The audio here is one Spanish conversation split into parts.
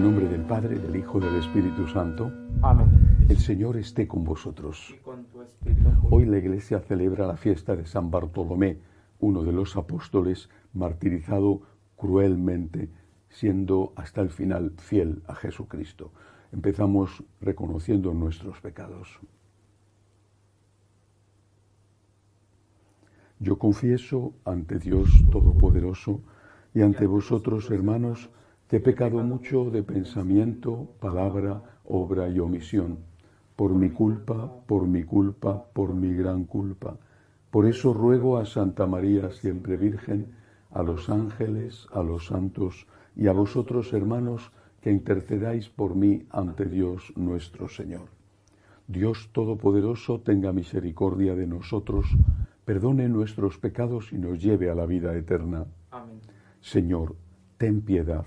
El nombre del Padre, del Hijo y del Espíritu Santo. Amén. El Señor esté con vosotros. Y con tu espíritu. Hoy la Iglesia celebra la fiesta de San Bartolomé, uno de los apóstoles martirizado cruelmente, siendo hasta el final fiel a Jesucristo. Empezamos reconociendo nuestros pecados. Yo confieso ante Dios Todopoderoso y ante vosotros, hermanos, que he pecado mucho de pensamiento, palabra, obra y omisión, por mi culpa, por mi culpa, por mi gran culpa. Por eso ruego a Santa María, siempre Virgen, a los ángeles, a los santos y a vosotros, hermanos, que intercedáis por mí ante Dios nuestro Señor. Dios Todopoderoso tenga misericordia de nosotros, perdone nuestros pecados y nos lleve a la vida eterna. Amén. Señor, ten piedad.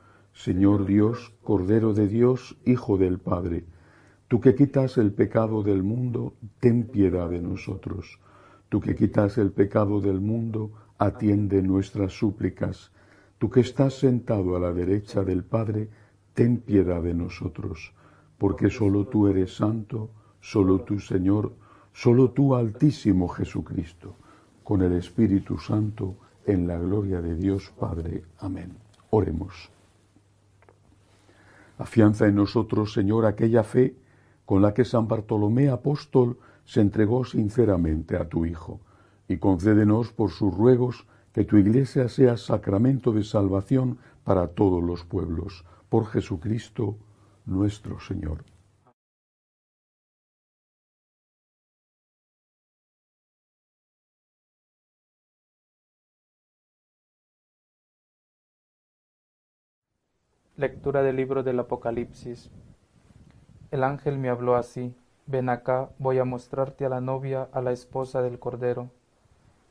Señor Dios, Cordero de Dios, Hijo del Padre, tú que quitas el pecado del mundo, ten piedad de nosotros. Tú que quitas el pecado del mundo, atiende nuestras súplicas. Tú que estás sentado a la derecha del Padre, ten piedad de nosotros, porque solo tú eres santo, solo tú Señor, solo tú Altísimo Jesucristo, con el Espíritu Santo, en la gloria de Dios Padre. Amén. Oremos. Afianza en nosotros, Señor, aquella fe con la que San Bartolomé apóstol se entregó sinceramente a tu Hijo, y concédenos por sus ruegos que tu Iglesia sea sacramento de salvación para todos los pueblos, por Jesucristo nuestro Señor. Lectura del libro del Apocalipsis. El ángel me habló así, ven acá, voy a mostrarte a la novia, a la esposa del Cordero.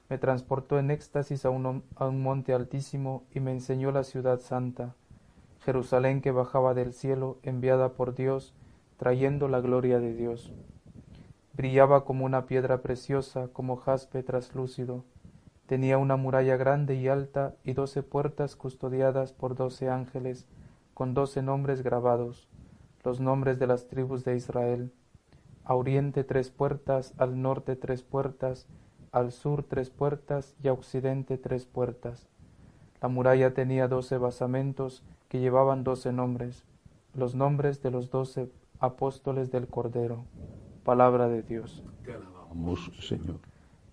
Me transportó en éxtasis a un, a un monte altísimo y me enseñó la ciudad santa, Jerusalén que bajaba del cielo, enviada por Dios, trayendo la gloria de Dios. Brillaba como una piedra preciosa, como jaspe traslúcido. Tenía una muralla grande y alta y doce puertas custodiadas por doce ángeles, con doce nombres grabados, los nombres de las tribus de Israel. A oriente tres puertas, al norte tres puertas, al sur tres puertas y a occidente tres puertas. La muralla tenía doce basamentos que llevaban doce nombres, los nombres de los doce apóstoles del Cordero. Palabra de Dios. Te alabamos, Señor.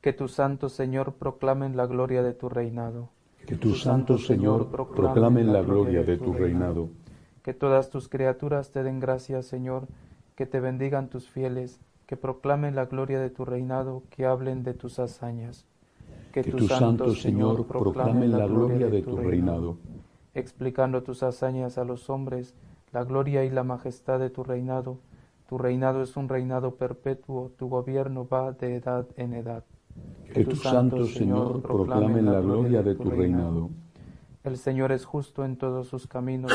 Que tu santo Señor proclamen la gloria de tu reinado. Que tu santo Señor proclamen la gloria de tu reinado. Que todas tus criaturas te den gracias, Señor, que te bendigan tus fieles, que proclamen la gloria de tu reinado, que hablen de tus hazañas. Que tu santo Señor proclamen la gloria de tu reinado. Explicando tus hazañas a los hombres, la gloria y la majestad de tu reinado. Tu reinado es un reinado perpetuo, tu gobierno va de edad en edad. Que tu santo Señor proclamen la gloria de tu reinado. El Señor es justo en todos sus caminos,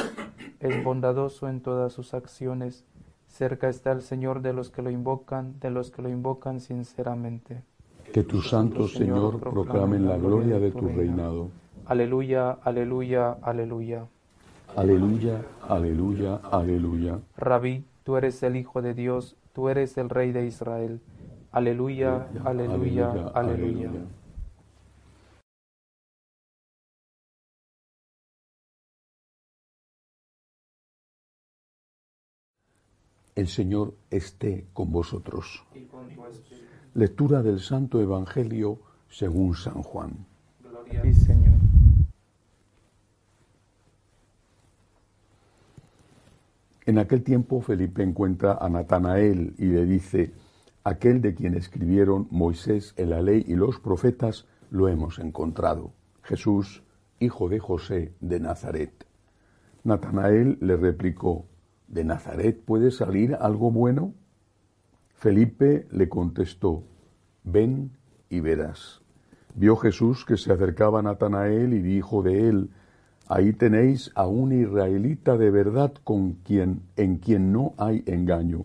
es bondadoso en todas sus acciones. Cerca está el Señor de los que lo invocan, de los que lo invocan sinceramente. Que tu santo Señor proclamen la gloria de tu reinado. Aleluya, aleluya, aleluya. Aleluya, aleluya, aleluya. Rabí, tú eres el Hijo de Dios, tú eres el Rey de Israel. Aleluya, aleluya, aleluya. El Señor esté con vosotros. Y con tu espíritu. Lectura del Santo Evangelio según San Juan. Gloria a ti, Señor. En aquel tiempo Felipe encuentra a Natanael y le dice, aquel de quien escribieron Moisés en la ley y los profetas, lo hemos encontrado, Jesús, hijo de José de Nazaret. Natanael le replicó, ¿De Nazaret puede salir algo bueno? Felipe le contestó, ven y verás. Vio Jesús que se acercaba a Natanael y dijo de él, ahí tenéis a un israelita de verdad con quien, en quien no hay engaño.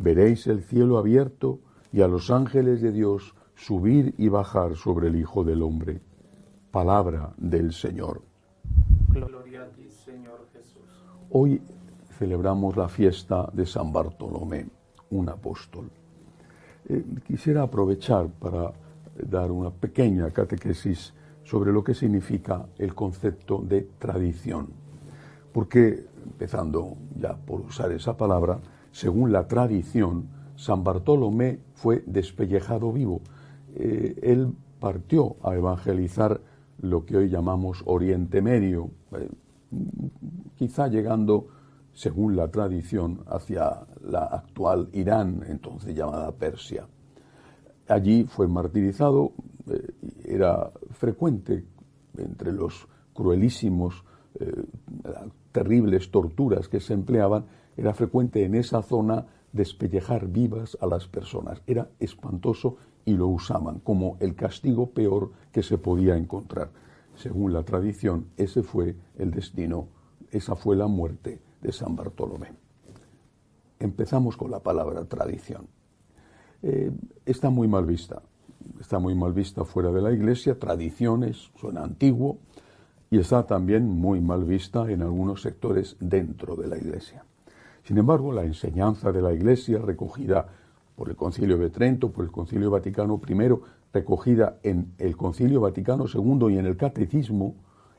veréis el cielo abierto y a los ángeles de Dios subir y bajar sobre el Hijo del Hombre. Palabra del Señor. Gloria a ti, Señor Jesús. Hoy celebramos la fiesta de San Bartolomé, un apóstol. Eh, quisiera aprovechar para dar una pequeña catequesis sobre lo que significa el concepto de tradición. Porque, empezando ya por usar esa palabra, según la tradición, San Bartolomé fue despellejado vivo. Eh, él partió a evangelizar lo que hoy llamamos Oriente Medio, eh, quizá llegando, según la tradición, hacia la actual Irán, entonces llamada Persia. Allí fue martirizado, eh, era frecuente entre los cruelísimos, terribles torturas que se empleaban, era frecuente en esa zona despellejar vivas a las personas. Era espantoso y lo usaban como el castigo peor que se podía encontrar. Según la tradición, ese fue el destino, esa fue la muerte de San Bartolomé. Empezamos con la palabra tradición. Eh, está muy mal vista, está muy mal vista fuera de la iglesia, tradiciones, suena antiguo, y está también muy mal vista en algunos sectores dentro de la iglesia. Sin embargo, la enseñanza de la iglesia recogida por el Concilio de Trento, por el Concilio Vaticano I, recogida en el Concilio Vaticano II y en el Catecismo,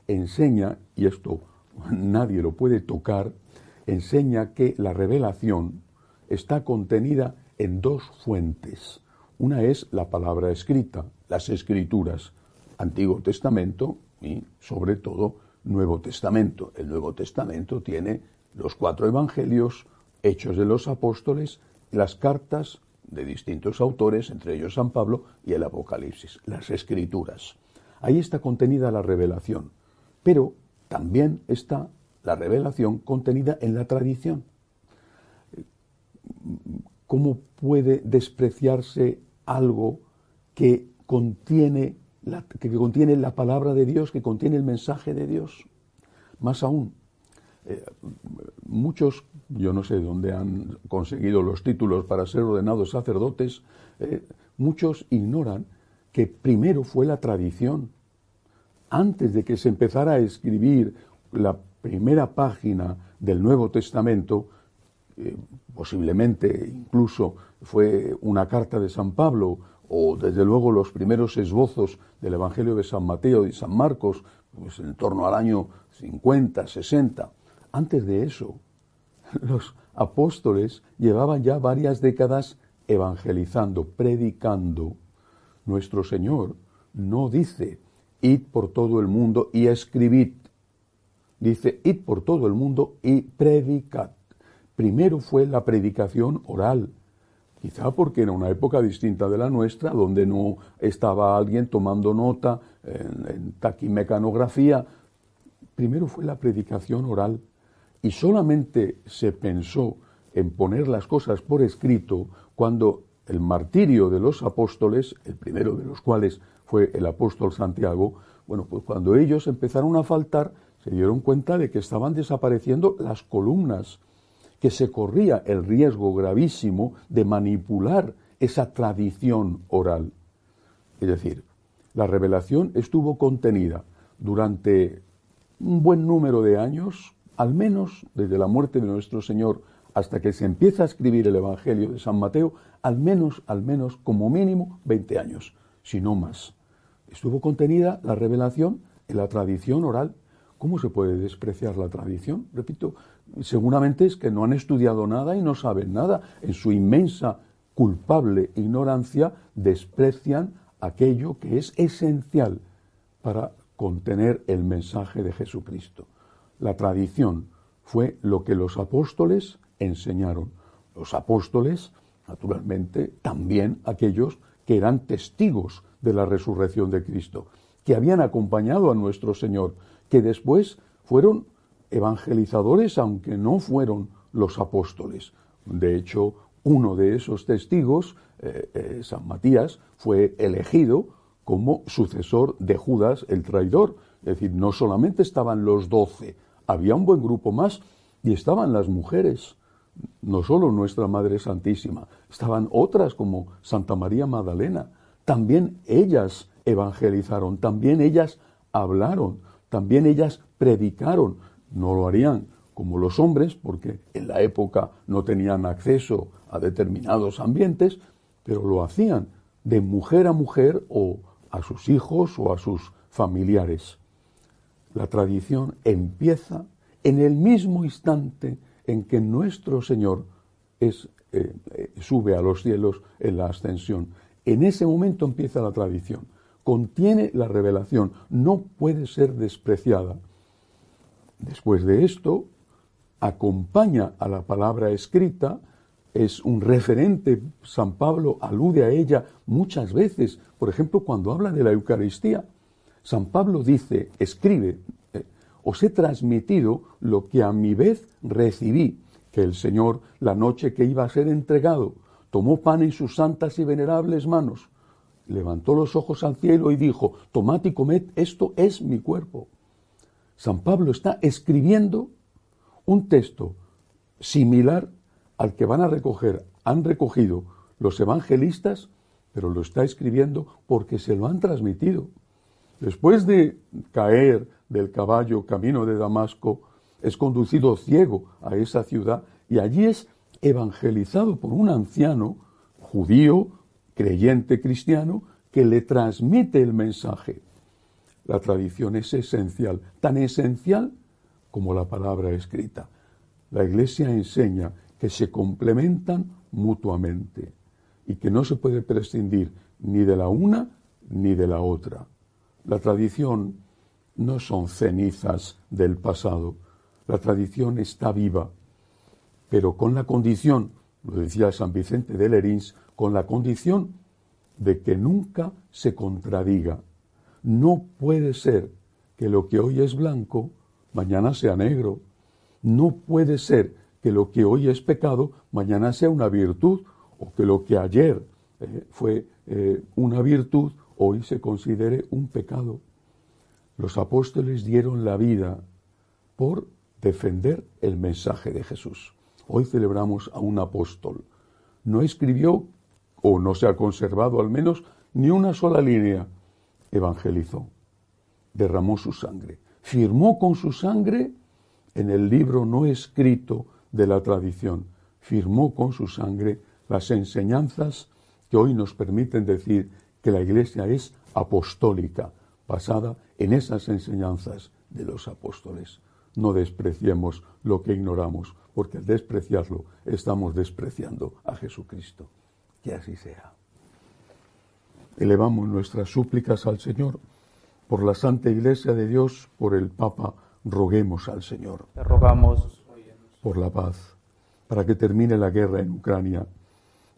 enseña, y esto nadie lo puede tocar, enseña que la revelación está contenida en dos fuentes. Una es la palabra escrita, las escrituras, Antiguo Testamento y sobre todo Nuevo Testamento. El Nuevo Testamento tiene los cuatro evangelios, Hechos de los Apóstoles, las cartas de distintos autores, entre ellos San Pablo y el Apocalipsis, las escrituras. Ahí está contenida la revelación, pero también está la revelación contenida en la tradición. ¿Cómo puede despreciarse algo que contiene la, que contiene la palabra de Dios, que contiene el mensaje de Dios? Más aún, eh, muchos, yo no sé dónde han conseguido los títulos para ser ordenados sacerdotes, eh, muchos ignoran que primero fue la tradición. Antes de que se empezara a escribir la primera página del Nuevo Testamento, eh, posiblemente incluso fue una carta de San Pablo o desde luego los primeros esbozos del Evangelio de San Mateo y San Marcos, pues en torno al año 50, 60. Antes de eso, los apóstoles llevaban ya varias décadas evangelizando, predicando. Nuestro Señor no dice, id por todo el mundo y escribid. Dice, id por todo el mundo y predicad. Primero fue la predicación oral, quizá porque era una época distinta de la nuestra, donde no estaba alguien tomando nota en, en taquimecanografía. Primero fue la predicación oral y solamente se pensó en poner las cosas por escrito cuando el martirio de los apóstoles, el primero de los cuales fue el apóstol Santiago, bueno, pues cuando ellos empezaron a faltar, se dieron cuenta de que estaban desapareciendo las columnas, que se corría el riesgo gravísimo de manipular esa tradición oral. Es decir, la revelación estuvo contenida durante un buen número de años al menos desde la muerte de nuestro Señor hasta que se empieza a escribir el Evangelio de San Mateo, al menos, al menos, como mínimo, 20 años, si no más. Estuvo contenida la revelación en la tradición oral. ¿Cómo se puede despreciar la tradición? Repito, seguramente es que no han estudiado nada y no saben nada. En su inmensa culpable ignorancia desprecian aquello que es esencial para contener el mensaje de Jesucristo. La tradición fue lo que los apóstoles enseñaron. Los apóstoles, naturalmente, también aquellos que eran testigos de la resurrección de Cristo, que habían acompañado a nuestro Señor, que después fueron evangelizadores, aunque no fueron los apóstoles. De hecho, uno de esos testigos, eh, eh, San Matías, fue elegido como sucesor de Judas el traidor. Es decir, no solamente estaban los doce, había un buen grupo más y estaban las mujeres, no solo nuestra Madre Santísima, estaban otras como Santa María Magdalena. También ellas evangelizaron, también ellas hablaron, también ellas predicaron. No lo harían como los hombres, porque en la época no tenían acceso a determinados ambientes, pero lo hacían de mujer a mujer o a sus hijos o a sus familiares. La tradición empieza en el mismo instante en que nuestro Señor es, eh, eh, sube a los cielos en la ascensión. En ese momento empieza la tradición. Contiene la revelación, no puede ser despreciada. Después de esto, acompaña a la palabra escrita, es un referente, San Pablo alude a ella muchas veces, por ejemplo, cuando habla de la Eucaristía. San Pablo dice, escribe, os he transmitido lo que a mi vez recibí, que el Señor, la noche que iba a ser entregado, tomó pan en sus santas y venerables manos, levantó los ojos al cielo y dijo, tomad y comed, esto es mi cuerpo. San Pablo está escribiendo un texto similar al que van a recoger, han recogido los evangelistas, pero lo está escribiendo porque se lo han transmitido. Después de caer del caballo camino de Damasco, es conducido ciego a esa ciudad y allí es evangelizado por un anciano judío, creyente cristiano, que le transmite el mensaje. La tradición es esencial, tan esencial como la palabra escrita. La Iglesia enseña que se complementan mutuamente y que no se puede prescindir ni de la una ni de la otra. La tradición no son cenizas del pasado. La tradición está viva, pero con la condición, lo decía San Vicente de Lerins, con la condición de que nunca se contradiga. No puede ser que lo que hoy es blanco, mañana sea negro. No puede ser que lo que hoy es pecado, mañana sea una virtud, o que lo que ayer eh, fue eh, una virtud, hoy se considere un pecado. Los apóstoles dieron la vida por defender el mensaje de Jesús. Hoy celebramos a un apóstol. No escribió, o no se ha conservado al menos, ni una sola línea. Evangelizó, derramó su sangre, firmó con su sangre en el libro no escrito de la tradición, firmó con su sangre las enseñanzas que hoy nos permiten decir que la Iglesia es apostólica, basada en esas enseñanzas de los apóstoles. No despreciemos lo que ignoramos, porque al despreciarlo estamos despreciando a Jesucristo. Que así sea. Elevamos nuestras súplicas al Señor. Por la Santa Iglesia de Dios, por el Papa, roguemos al Señor. Te rogamos por la paz, para que termine la guerra en Ucrania,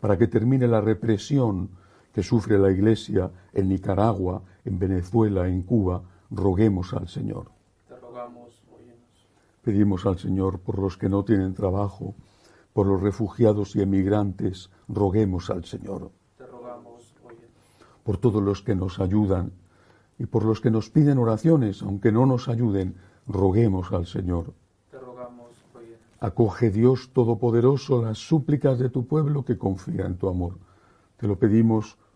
para que termine la represión que sufre la Iglesia en Nicaragua, en Venezuela, en Cuba, roguemos al Señor. Te rogamos, Pedimos al Señor por los que no tienen trabajo, por los refugiados y emigrantes, roguemos al Señor. Te rogamos, por todos los que nos ayudan y por los que nos piden oraciones, aunque no nos ayuden, roguemos al Señor. Te rogamos, Acoge Dios Todopoderoso las súplicas de tu pueblo que confía en tu amor. Te lo pedimos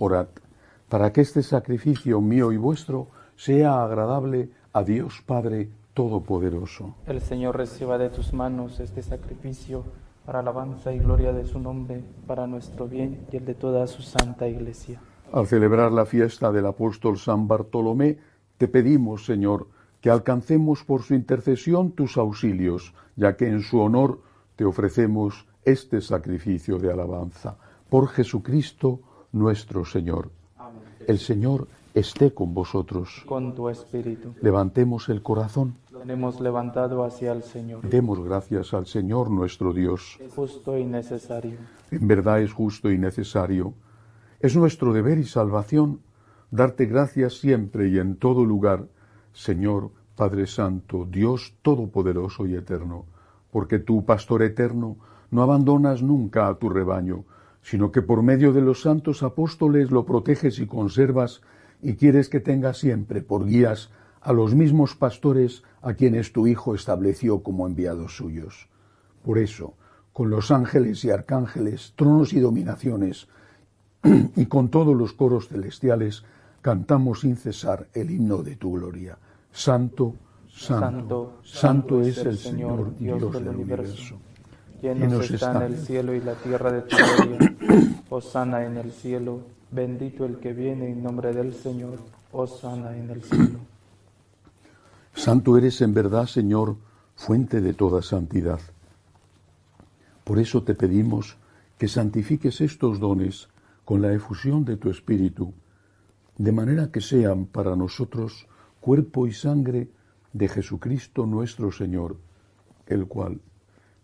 Orad, para que este sacrificio mío y vuestro sea agradable a Dios Padre Todopoderoso. El Señor reciba de tus manos este sacrificio para alabanza y gloria de su nombre, para nuestro bien y el de toda su santa iglesia. Al celebrar la fiesta del apóstol San Bartolomé, te pedimos, Señor, que alcancemos por su intercesión tus auxilios, ya que en su honor te ofrecemos este sacrificio de alabanza. Por Jesucristo, nuestro Señor. El Señor esté con vosotros. Con tu espíritu. Levantemos el corazón. Lo hemos levantado hacia el Señor. Demos gracias al Señor nuestro Dios. Es justo y necesario. En verdad es justo y necesario. Es nuestro deber y salvación darte gracias siempre y en todo lugar, Señor, Padre Santo, Dios Todopoderoso y Eterno, porque tú, Pastor Eterno, no abandonas nunca a tu rebaño, sino que por medio de los santos apóstoles lo proteges y conservas y quieres que tenga siempre por guías a los mismos pastores a quienes tu Hijo estableció como enviados suyos. Por eso, con los ángeles y arcángeles, tronos y dominaciones, y con todos los coros celestiales, cantamos sin cesar el himno de tu gloria. Santo, santo, santo, es el Señor, Dios, del universo. Llenos están el cielo y la tierra de tu gloria. Osana en el cielo, bendito el que viene en nombre del Señor. Osana en el cielo. Santo eres en verdad, Señor, fuente de toda santidad. Por eso te pedimos que santifiques estos dones con la efusión de tu Espíritu, de manera que sean para nosotros cuerpo y sangre de Jesucristo nuestro Señor, el cual,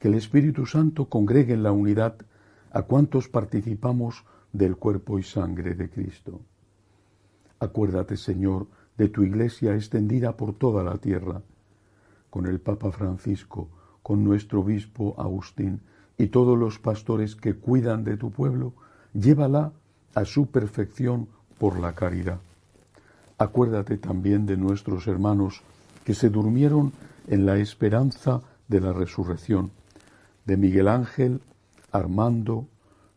que el Espíritu Santo congregue en la unidad a cuantos participamos del cuerpo y sangre de Cristo. Acuérdate, Señor, de tu iglesia extendida por toda la tierra, con el Papa Francisco, con nuestro obispo Agustín y todos los pastores que cuidan de tu pueblo, llévala a su perfección por la caridad. Acuérdate también de nuestros hermanos que se durmieron en la esperanza de la resurrección de Miguel Ángel, Armando,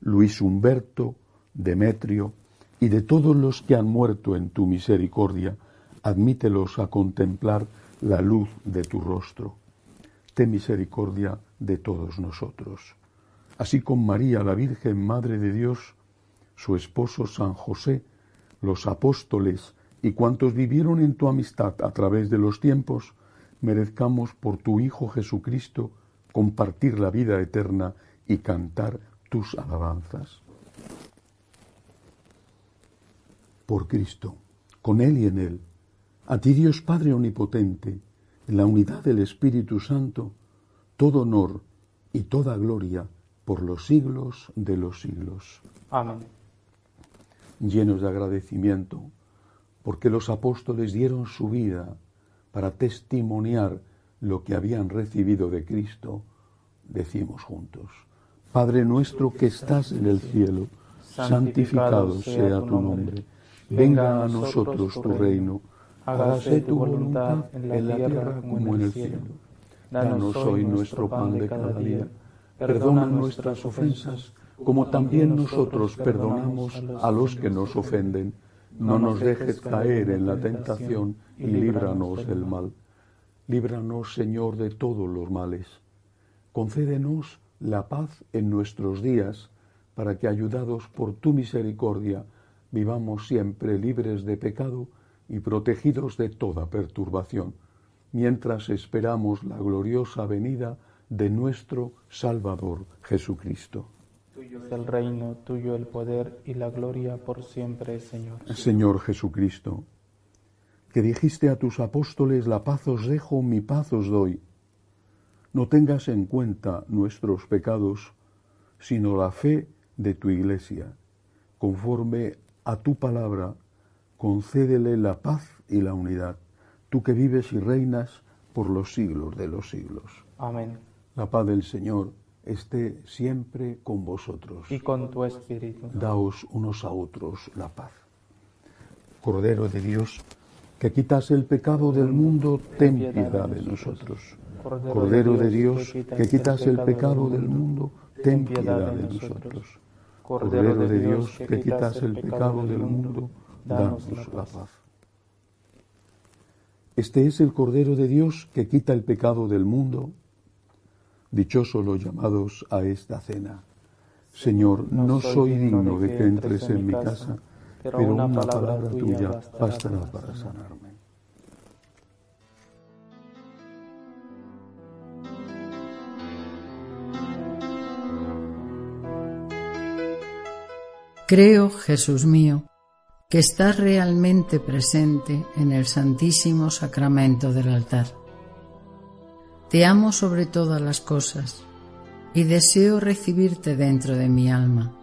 Luis Humberto, Demetrio y de todos los que han muerto en tu misericordia, admítelos a contemplar la luz de tu rostro. Ten misericordia de todos nosotros. así con María, la Virgen Madre de Dios, su esposo San José, los apóstoles y cuantos vivieron en tu amistad a través de los tiempos, merezcamos por tu Hijo Jesucristo compartir la vida eterna y cantar tus alabanzas. Por Cristo, con Él y en Él, a ti Dios Padre Omnipotente, en la unidad del Espíritu Santo, todo honor y toda gloria por los siglos de los siglos. Amén. Llenos de agradecimiento, porque los apóstoles dieron su vida para testimoniar lo que habían recibido de Cristo, decimos juntos, Padre nuestro que estás en el cielo, santificado sea tu nombre, venga a nosotros tu reino, hágase tu voluntad en la tierra como en el cielo. Danos hoy nuestro pan de cada día, perdona nuestras ofensas, como también nosotros perdonamos a los que nos ofenden. No nos dejes caer en la tentación y líbranos del mal. Líbranos, Señor, de todos los males. Concédenos la paz en nuestros días, para que, ayudados por tu misericordia, vivamos siempre libres de pecado y protegidos de toda perturbación, mientras esperamos la gloriosa venida de nuestro Salvador Jesucristo. Tuyo es el reino, tuyo el poder y la gloria por siempre, Señor. Señor Jesucristo, que dijiste a tus apóstoles, la paz os dejo, mi paz os doy. No tengas en cuenta nuestros pecados, sino la fe de tu iglesia. Conforme a tu palabra, concédele la paz y la unidad, tú que vives y reinas por los siglos de los siglos. Amén. La paz del Señor esté siempre con vosotros. Y con tu espíritu. Daos unos a otros la paz. Cordero de Dios, que quitas el pecado del mundo, ten piedad de nosotros. Cordero de Dios, que quitas el pecado del mundo, ten piedad de nosotros. Cordero de Dios, que quitas el pecado del mundo, danos la paz. Este es el Cordero de Dios que quita el pecado del mundo. Dichosos los llamados a esta cena. Señor, no soy digno de que entres en mi casa, pero una palabra tuya bastará para sanarme. Creo, Jesús mío, que estás realmente presente en el Santísimo Sacramento del altar te amo sobre todas las cosas y deseo recibirte dentro de mi alma.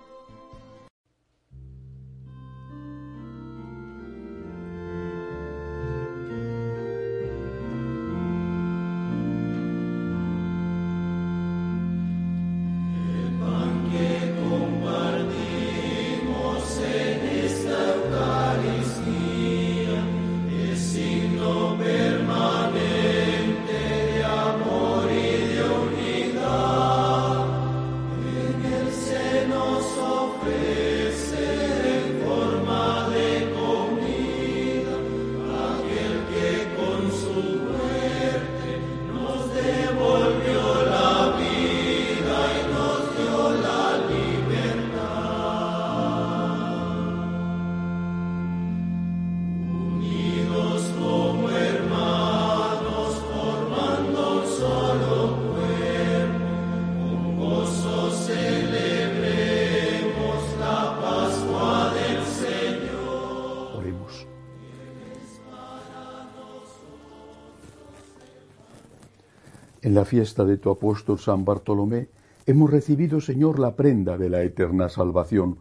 En la fiesta de tu apóstol San Bartolomé hemos recibido, Señor, la prenda de la eterna salvación.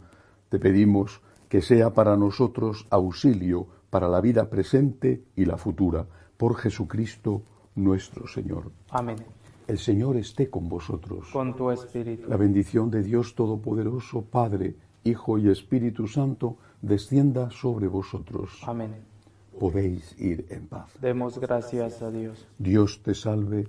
Te pedimos que sea para nosotros auxilio para la vida presente y la futura, por Jesucristo nuestro Señor. Amén. El Señor esté con vosotros. Con tu espíritu. La bendición de Dios Todopoderoso, Padre, Hijo y Espíritu Santo, descienda sobre vosotros. Amén podéis ir en paz. Demos gracias a Dios. Dios te salve,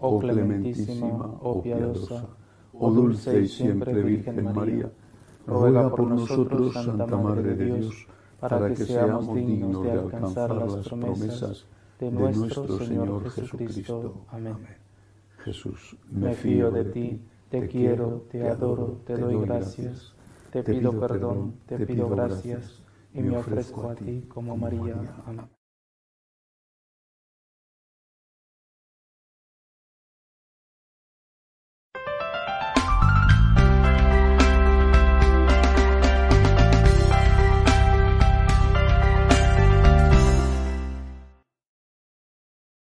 Oh clementísima, oh piadosa, oh dulce y siempre Virgen María, ruega por nosotros, Santa Madre de Dios, para que seamos dignos de alcanzar las promesas de nuestro Señor Jesucristo. Amén. Jesús, Me fío de ti, te quiero, te adoro, te doy gracias, te pido perdón, te pido gracias, y me ofrezco a ti como María. Amén.